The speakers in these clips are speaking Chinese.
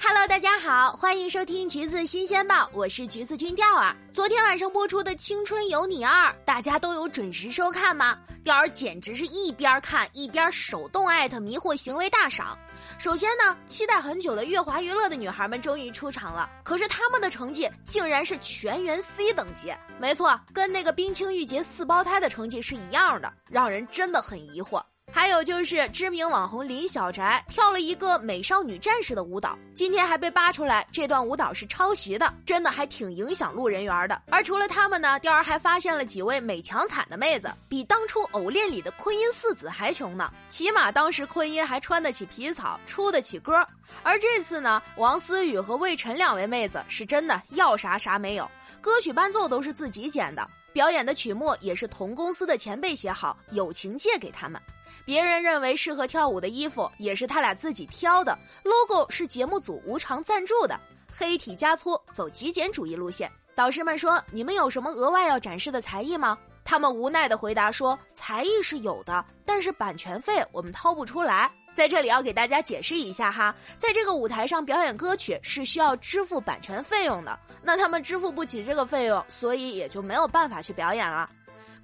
Hello，大家好，欢迎收听橘子新鲜报，我是橘子君钓儿。昨天晚上播出的《青春有你二》，大家都有准时收看吗？钓儿简直是一边看一边手动艾特迷惑行为大赏。首先呢，期待很久的乐华娱乐的女孩们终于出场了，可是她们的成绩竟然是全员 C 等级，没错，跟那个冰清玉洁四胞胎的成绩是一样的，让人真的很疑惑。还有就是知名网红林小宅跳了一个美少女战士的舞蹈，今天还被扒出来这段舞蹈是抄袭的，真的还挺影响路人缘的。而除了他们呢，钓儿还发现了几位美强惨的妹子，比当初偶恋里的昆音四子还穷呢。起码当时昆音还穿得起皮草，出得起歌，而这次呢，王思雨和魏晨两位妹子是真的要啥啥没有，歌曲伴奏都是自己剪的，表演的曲目也是同公司的前辈写好，友情借给他们。别人认为适合跳舞的衣服也是他俩自己挑的，logo 是节目组无偿赞助的，黑体加粗，走极简主义路线。导师们说：“你们有什么额外要展示的才艺吗？”他们无奈的回答说：“才艺是有的，但是版权费我们掏不出来。”在这里要给大家解释一下哈，在这个舞台上表演歌曲是需要支付版权费用的，那他们支付不起这个费用，所以也就没有办法去表演了。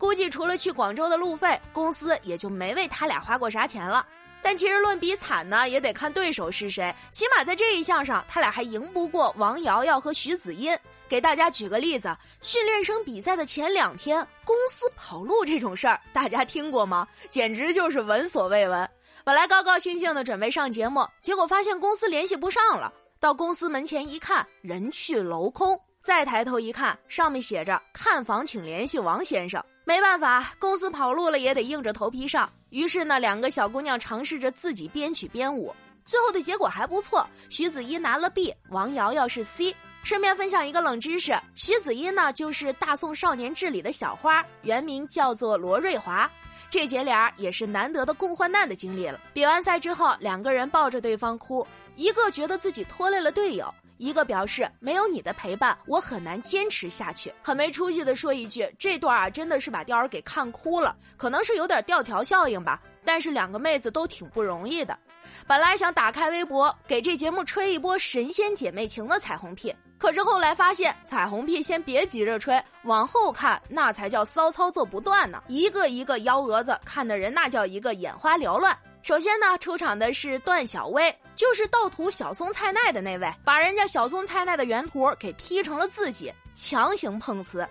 估计除了去广州的路费，公司也就没为他俩花过啥钱了。但其实论比惨呢，也得看对手是谁。起码在这一项上，他俩还赢不过王瑶瑶和徐子音。给大家举个例子，训练生比赛的前两天，公司跑路这种事儿，大家听过吗？简直就是闻所未闻。本来高高兴兴的准备上节目，结果发现公司联系不上了。到公司门前一看，人去楼空。再抬头一看，上面写着“看房请联系王先生”。没办法，公司跑路了也得硬着头皮上。于是呢，两个小姑娘尝试着自己编曲编舞，最后的结果还不错。徐子音拿了 B，王瑶瑶是 C。顺便分享一个冷知识：徐子音呢，就是《大宋少年志》里的小花，原名叫做罗瑞华。这姐俩也是难得的共患难的经历了。比完赛之后，两个人抱着对方哭，一个觉得自己拖累了队友。一个表示没有你的陪伴，我很难坚持下去。很没出息的说一句，这段啊真的是把钓儿给看哭了，可能是有点吊桥效应吧。但是两个妹子都挺不容易的，本来想打开微博给这节目吹一波神仙姐妹情的彩虹屁，可是后来发现彩虹屁先别急着吹，往后看那才叫骚操作不断呢，一个一个幺蛾子，看的人那叫一个眼花缭乱。首先呢，出场的是段小薇，就是盗图小松菜奈的那位，把人家小松菜奈的原图给 P 成了自己，强行碰瓷。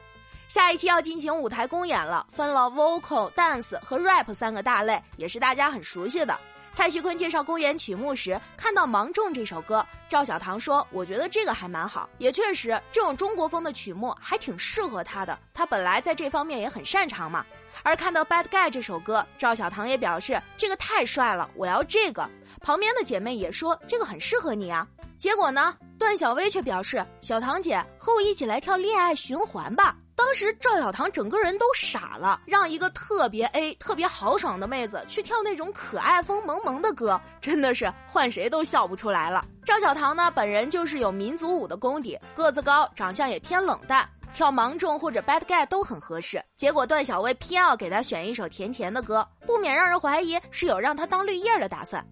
下一期要进行舞台公演了，分了 vocal、dance 和 rap 三个大类，也是大家很熟悉的。蔡徐坤介绍公演曲目时，看到《芒种》这首歌，赵小棠说：“我觉得这个还蛮好，也确实，这种中国风的曲目还挺适合他的，他本来在这方面也很擅长嘛。”而看到《Bad Guy》这首歌，赵小棠也表示这个太帅了，我要这个。旁边的姐妹也说这个很适合你啊。结果呢，段小薇却表示：“小棠姐，和我一起来跳《恋爱循环》吧。”当时赵小棠整个人都傻了，让一个特别 A、特别豪爽的妹子去跳那种可爱风萌萌的歌，真的是换谁都笑不出来了。赵小棠呢，本人就是有民族舞的功底，个子高，长相也偏冷淡。跳芒种或者 Bad Guy 都很合适，结果段小薇偏要给他选一首甜甜的歌，不免让人怀疑是有让他当绿叶的打算。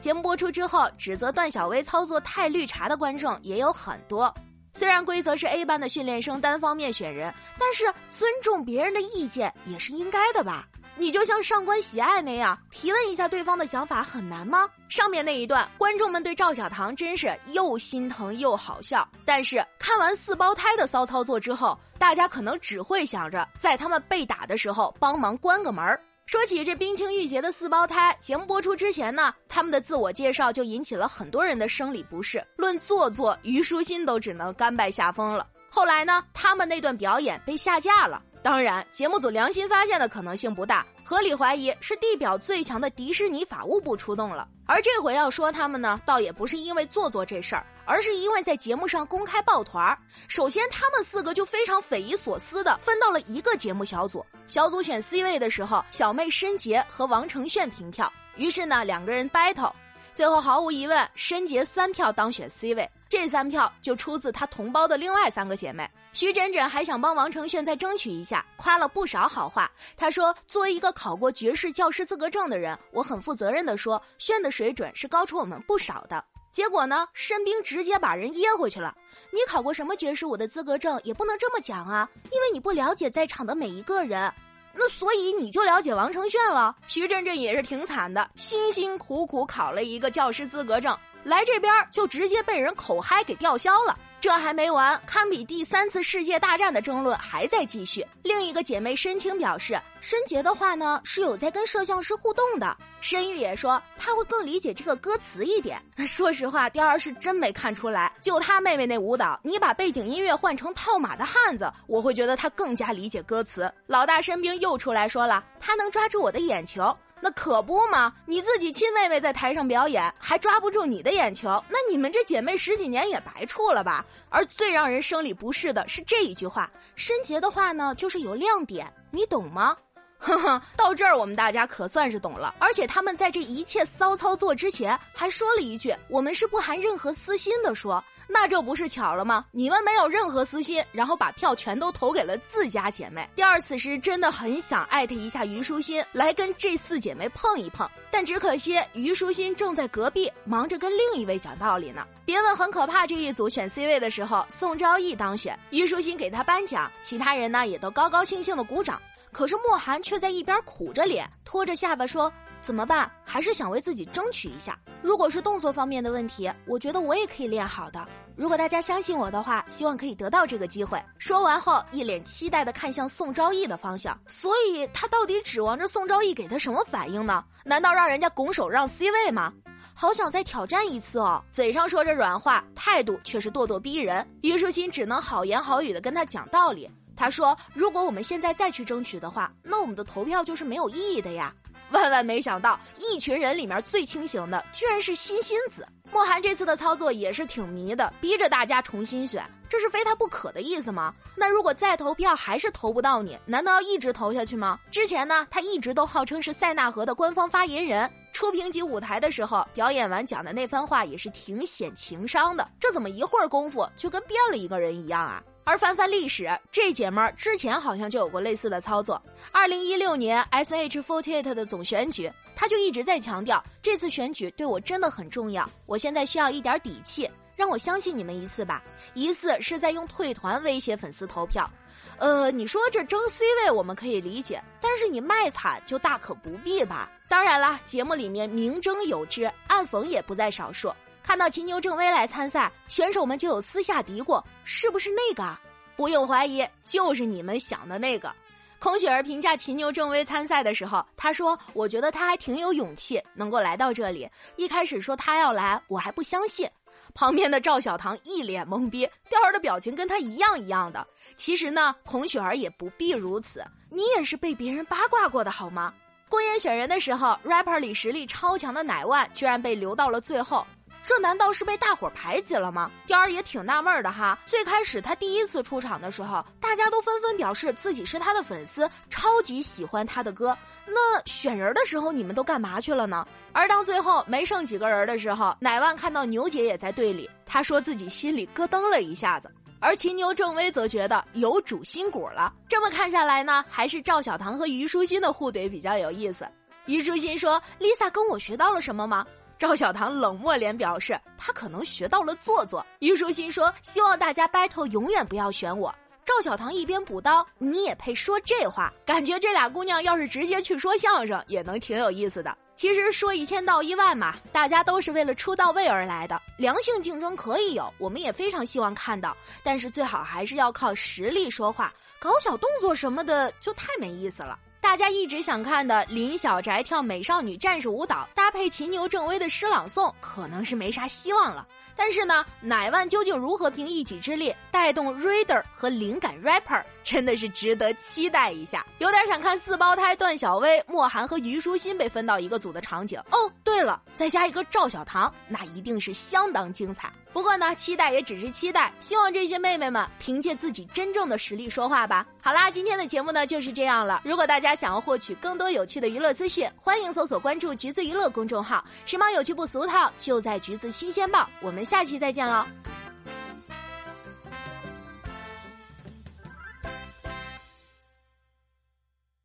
节目播出之后，指责段小薇操作太绿茶的观众也有很多。虽然规则是 A 班的训练生单方面选人，但是尊重别人的意见也是应该的吧。你就像上官喜爱那样提问一下对方的想法很难吗？上面那一段，观众们对赵小棠真是又心疼又好笑。但是看完四胞胎的骚操作之后，大家可能只会想着在他们被打的时候帮忙关个门儿。说起这冰清玉洁的四胞胎，节目播出之前呢，他们的自我介绍就引起了很多人的生理不适。论做作，虞书欣都只能甘拜下风了。后来呢，他们那段表演被下架了。当然，节目组良心发现的可能性不大，合理怀疑是地表最强的迪士尼法务部出动了。而这回要说他们呢，倒也不是因为做作这事儿，而是因为在节目上公开抱团儿。首先，他们四个就非常匪夷所思的分到了一个节目小组，小组选 C 位的时候，小妹申杰和王承炫平票，于是呢，两个人 battle，最后毫无疑问，申杰三票当选 C 位。这三票就出自他同胞的另外三个姐妹。徐真真还想帮王承炫再争取一下，夸了不少好话。他说：“作为一个考过爵士教师资格证的人，我很负责任的说，炫的水准是高出我们不少的。”结果呢，申兵直接把人噎回去了。你考过什么爵士舞的资格证，也不能这么讲啊，因为你不了解在场的每一个人。那所以你就了解王承炫了。徐真真也是挺惨的，辛辛苦苦考了一个教师资格证，来这边就直接被人口嗨给吊销了。这还没完，堪比第三次世界大战的争论还在继续。另一个姐妹申青表示，申杰的话呢是有在跟摄像师互动的。申玉也说他会更理解这个歌词一点。说实话，雕儿是真没看出来。就他妹妹那舞蹈，你把背景音乐换成套马的汉子，我会觉得他更加理解歌词。老大申兵又出来说了，他能抓住我的眼球。那可不嘛！你自己亲妹妹在台上表演，还抓不住你的眼球，那你们这姐妹十几年也白处了吧？而最让人生理不适的是这一句话：申杰的话呢，就是有亮点，你懂吗？呵呵，到这儿我们大家可算是懂了。而且他们在这一切骚操作之前，还说了一句：“我们是不含任何私心的说。”那这不是巧了吗？你们没有任何私心，然后把票全都投给了自家姐妹。第二此时真的很想艾特一下虞书欣，来跟这四姐妹碰一碰，但只可惜虞书欣正在隔壁忙着跟另一位讲道理呢。别问很可怕，这一组选 C 位的时候，宋昭义当选，虞书欣给他颁奖，其他人呢也都高高兴兴的鼓掌。可是莫寒却在一边苦着脸，拖着下巴说：“怎么办？还是想为自己争取一下。如果是动作方面的问题，我觉得我也可以练好的。如果大家相信我的话，希望可以得到这个机会。”说完后，一脸期待的看向宋昭义的方向。所以他到底指望着宋昭义给他什么反应呢？难道让人家拱手让 C 位吗？好想再挑战一次哦！嘴上说着软话，态度却是咄咄逼人。虞书欣只能好言好语的跟他讲道理。他说：“如果我们现在再去争取的话，那我们的投票就是没有意义的呀。”万万没想到，一群人里面最清醒的居然是欣欣子。莫寒这次的操作也是挺迷的，逼着大家重新选，这是非他不可的意思吗？那如果再投票还是投不到你，难道要一直投下去吗？之前呢，他一直都号称是塞纳河的官方发言人，出评级舞台的时候，表演完讲的那番话也是挺显情商的。这怎么一会儿功夫就跟变了一个人一样啊？而翻翻历史，这姐们儿之前好像就有过类似的操作。二零一六年 S H Forty Eight 的总选举，她就一直在强调，这次选举对我真的很重要。我现在需要一点底气，让我相信你们一次吧。疑似是在用退团威胁粉丝投票。呃，你说这争 C 位我们可以理解，但是你卖惨就大可不必吧。当然啦，节目里面明争有之，暗讽也不在少数。看到秦牛正威来参赛，选手们就有私下嘀咕：“是不是那个？”不用怀疑，就是你们想的那个。孔雪儿评价秦牛正威参赛的时候，他说：“我觉得他还挺有勇气，能够来到这里。一开始说他要来，我还不相信。”旁边的赵小棠一脸懵逼，吊儿的表情跟他一样一样的。其实呢，孔雪儿也不必如此，你也是被别人八卦过的好吗？公演选人的时候，rapper 里实力超强的乃万居然被留到了最后。这难道是被大伙排挤了吗？雕儿也挺纳闷的哈。最开始他第一次出场的时候，大家都纷纷表示自己是他的粉丝，超级喜欢他的歌。那选人的时候你们都干嘛去了呢？而当最后没剩几个人的时候，乃万看到牛姐也在队里，他说自己心里咯噔了一下子。而秦牛正威则觉得有主心骨了。这么看下来呢，还是赵小棠和虞书欣的互怼比较有意思。虞书欣说：“Lisa 跟我学到了什么吗？”赵小棠冷漠脸表示，他可能学到了做作。虞书欣说：“希望大家 battle 永远不要选我。”赵小棠一边补刀：“你也配说这话？感觉这俩姑娘要是直接去说相声，也能挺有意思的。其实说一千道一万嘛，大家都是为了出道位而来的。良性竞争可以有，我们也非常希望看到，但是最好还是要靠实力说话，搞小动作什么的就太没意思了。”大家一直想看的林小宅跳美少女战士舞蹈，搭配秦牛正威的诗朗诵，可能是没啥希望了。但是呢，乃万究竟如何凭一己之力带动 reader 和灵感 rapper，真的是值得期待一下。有点想看四胞胎段小薇、莫寒和虞书欣被分到一个组的场景。哦，对了，再加一个赵小棠，那一定是相当精彩。不过呢，期待也只是期待，希望这些妹妹们凭借自己真正的实力说话吧。好啦，今天的节目呢就是这样了。如果大家想要获取更多有趣的娱乐资讯，欢迎搜索关注“橘子娱乐”公众号，时髦有趣不俗套，就在橘子新鲜报。我们下期再见喽。